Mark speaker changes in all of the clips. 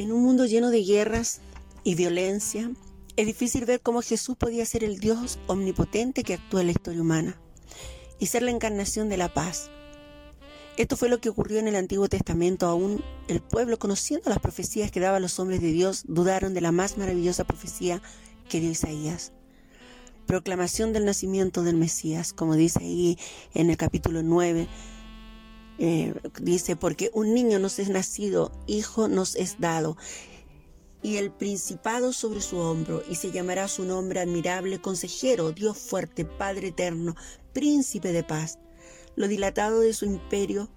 Speaker 1: En un mundo lleno de guerras y violencia, es difícil ver cómo Jesús podía ser el Dios omnipotente que actúa en la historia humana y ser la encarnación de la paz. Esto fue lo que ocurrió en el Antiguo Testamento. Aún el pueblo, conociendo las profecías que daban los hombres de Dios, dudaron de la más maravillosa profecía que dio Isaías. Proclamación del nacimiento del Mesías, como dice ahí en el capítulo 9. Eh, dice, porque un niño nos es nacido, hijo nos es dado, y el principado sobre su hombro, y se llamará su nombre admirable, consejero, Dios fuerte, Padre eterno, príncipe de paz. Lo dilatado de su imperio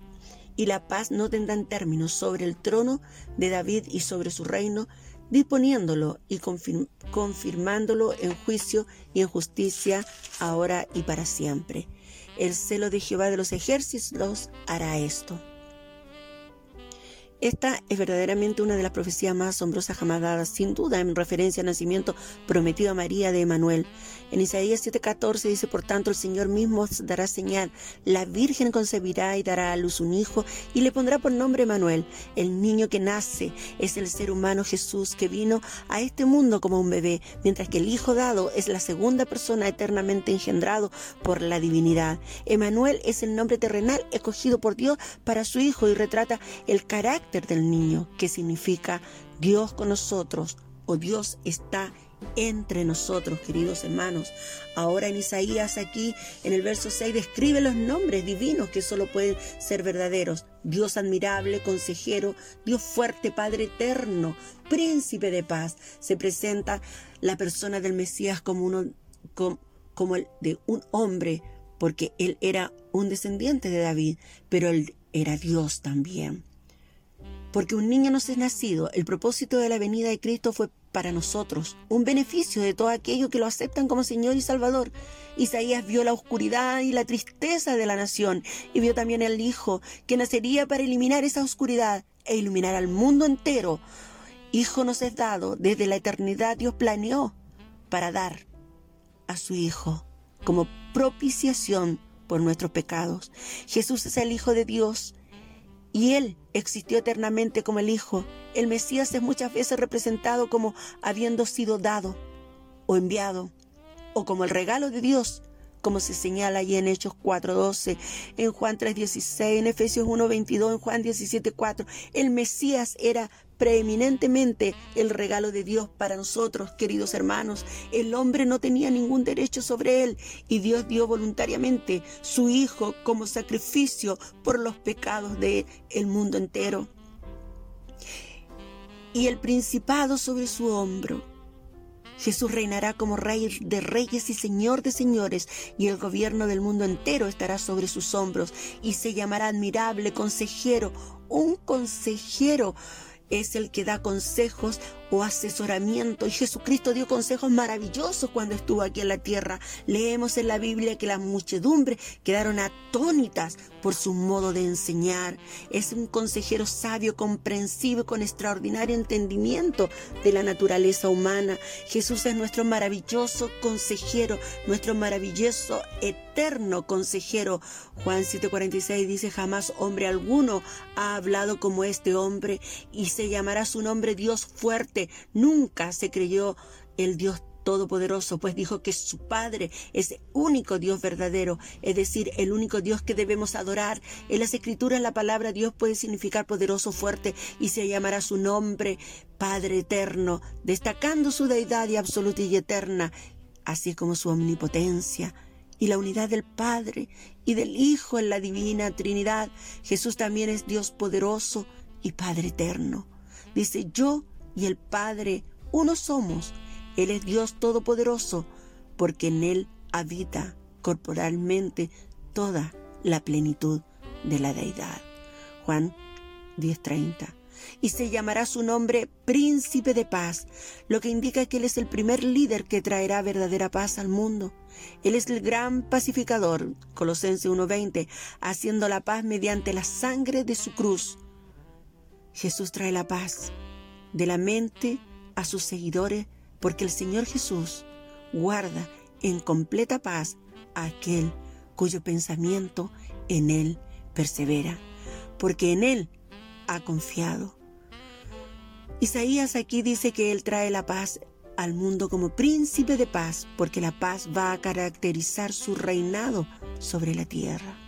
Speaker 1: y la paz no tendrán término sobre el trono de David y sobre su reino, disponiéndolo y confirmándolo en juicio y en justicia, ahora y para siempre. El celo de Jehová de los ejércitos hará esto. Esta es verdaderamente una de las profecías más asombrosas jamás dadas, sin duda en referencia al nacimiento prometido a María de Emanuel. En Isaías 7:14 dice, por tanto, el Señor mismo dará señal, la Virgen concebirá y dará a luz un hijo y le pondrá por nombre Emanuel. El niño que nace es el ser humano Jesús que vino a este mundo como un bebé, mientras que el Hijo dado es la segunda persona eternamente engendrado por la divinidad. Emanuel es el nombre terrenal escogido por Dios para su Hijo y retrata el carácter del niño, que significa Dios con nosotros o Dios está entre nosotros, queridos hermanos. Ahora en Isaías aquí, en el verso 6, describe los nombres divinos que solo pueden ser verdaderos. Dios admirable, consejero, Dios fuerte, Padre eterno, príncipe de paz. Se presenta la persona del Mesías como, uno, como, como el de un hombre, porque él era un descendiente de David, pero él era Dios también porque un niño nos es nacido. El propósito de la venida de Cristo fue para nosotros, un beneficio de todo aquello que lo aceptan como Señor y Salvador. Isaías vio la oscuridad y la tristeza de la nación y vio también el Hijo que nacería para eliminar esa oscuridad e iluminar al mundo entero. Hijo nos es dado, desde la eternidad Dios planeó para dar a su Hijo como propiciación por nuestros pecados. Jesús es el Hijo de Dios y Él existió eternamente como el Hijo. El Mesías es muchas veces representado como habiendo sido dado o enviado, o como el regalo de Dios, como se señala allí en Hechos 4.12, en Juan 3.16, en Efesios 1.22, en Juan 17.4. El Mesías era preeminentemente el regalo de Dios para nosotros, queridos hermanos. El hombre no tenía ningún derecho sobre él y Dios dio voluntariamente su Hijo como sacrificio por los pecados del el mundo entero. Y el principado sobre su hombro. Jesús reinará como rey de reyes y señor de señores, y el gobierno del mundo entero estará sobre sus hombros, y se llamará admirable consejero, un consejero es el que da consejos o asesoramiento. Y Jesucristo dio consejos maravillosos cuando estuvo aquí en la tierra. Leemos en la Biblia que la muchedumbre quedaron atónitas por su modo de enseñar. Es un consejero sabio, comprensivo, con extraordinario entendimiento de la naturaleza humana. Jesús es nuestro maravilloso consejero, nuestro maravilloso eterno consejero. Juan 7:46 dice, jamás hombre alguno ha hablado como este hombre y se llamará su nombre Dios fuerte nunca se creyó el Dios Todopoderoso, pues dijo que su Padre es el único Dios verdadero, es decir, el único Dios que debemos adorar. En las Escrituras la palabra Dios puede significar poderoso, fuerte, y se llamará su nombre Padre eterno, destacando su deidad y absoluta y eterna, así como su omnipotencia y la unidad del Padre y del Hijo en la divina Trinidad. Jesús también es Dios poderoso y Padre eterno. Dice, yo y el Padre uno somos. Él es Dios Todopoderoso, porque en Él habita corporalmente toda la plenitud de la deidad. Juan 10:30. Y se llamará su nombre Príncipe de Paz, lo que indica que Él es el primer líder que traerá verdadera paz al mundo. Él es el gran pacificador, Colosenses 1:20, haciendo la paz mediante la sangre de su cruz. Jesús trae la paz de la mente a sus seguidores, porque el Señor Jesús guarda en completa paz a aquel cuyo pensamiento en Él persevera, porque en Él ha confiado. Isaías aquí dice que Él trae la paz al mundo como príncipe de paz, porque la paz va a caracterizar su reinado sobre la tierra.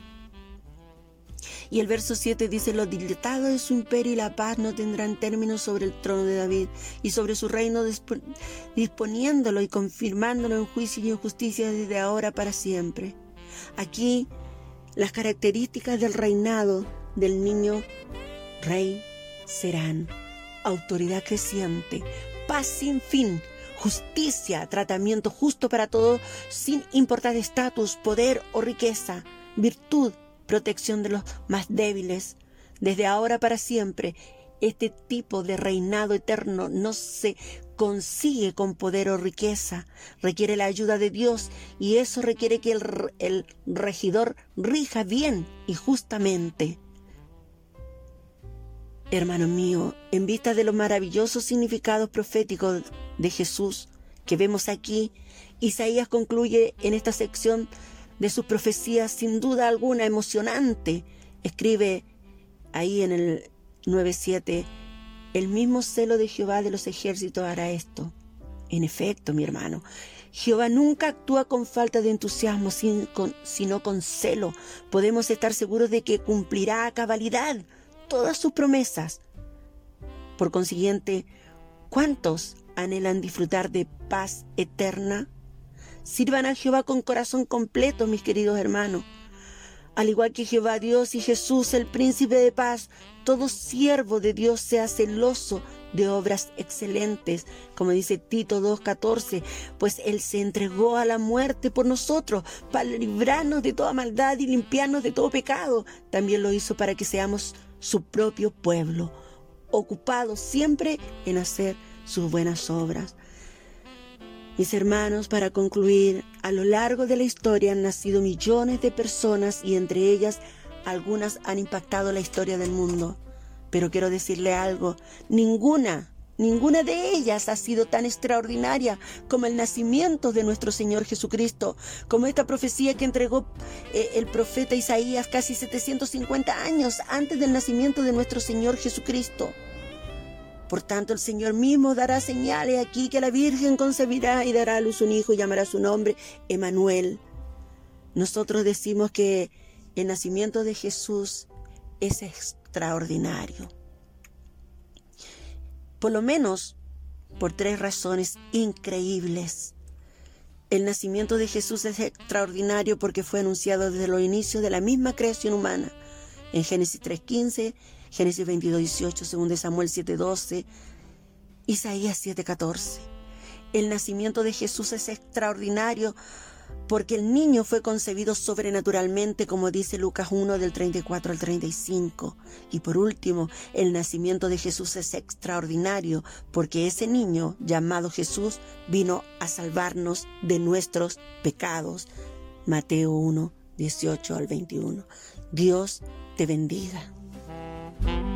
Speaker 1: Y el verso 7 dice, lo dilatado de su imperio y la paz no tendrán término sobre el trono de David y sobre su reino disponiéndolo y confirmándolo en juicio y en justicia desde ahora para siempre. Aquí las características del reinado del niño rey serán autoridad creciente, paz sin fin, justicia, tratamiento justo para todos, sin importar estatus, poder o riqueza, virtud, protección de los más débiles. Desde ahora para siempre, este tipo de reinado eterno no se consigue con poder o riqueza, requiere la ayuda de Dios y eso requiere que el, el regidor rija bien y justamente. Hermano mío, en vista de los maravillosos significados proféticos de Jesús que vemos aquí, Isaías concluye en esta sección de sus profecías sin duda alguna emocionante. Escribe ahí en el 9.7, el mismo celo de Jehová de los ejércitos hará esto. En efecto, mi hermano, Jehová nunca actúa con falta de entusiasmo, sino con celo. Podemos estar seguros de que cumplirá a cabalidad todas sus promesas. Por consiguiente, ¿cuántos anhelan disfrutar de paz eterna? Sirvan a Jehová con corazón completo, mis queridos hermanos. Al igual que Jehová Dios y Jesús, el príncipe de paz, todo siervo de Dios sea celoso de obras excelentes, como dice Tito 2.14, pues Él se entregó a la muerte por nosotros, para librarnos de toda maldad y limpiarnos de todo pecado. También lo hizo para que seamos su propio pueblo, ocupados siempre en hacer sus buenas obras. Mis hermanos, para concluir, a lo largo de la historia han nacido millones de personas y entre ellas algunas han impactado la historia del mundo. Pero quiero decirle algo, ninguna, ninguna de ellas ha sido tan extraordinaria como el nacimiento de nuestro Señor Jesucristo, como esta profecía que entregó eh, el profeta Isaías casi 750 años antes del nacimiento de nuestro Señor Jesucristo. Por tanto, el Señor mismo dará señales aquí que la Virgen concebirá y dará a luz un hijo y llamará su nombre Emanuel. Nosotros decimos que el nacimiento de Jesús es extraordinario. Por lo menos por tres razones increíbles. El nacimiento de Jesús es extraordinario porque fue anunciado desde los inicios de la misma creación humana. En Génesis 3.15 Génesis 22, 18, 2 Samuel 7, 12, Isaías 7, 14. El nacimiento de Jesús es extraordinario porque el niño fue concebido sobrenaturalmente, como dice Lucas 1 del 34 al 35. Y por último, el nacimiento de Jesús es extraordinario porque ese niño llamado Jesús vino a salvarnos de nuestros pecados. Mateo 1, 18 al 21. Dios te bendiga. Mm-hmm.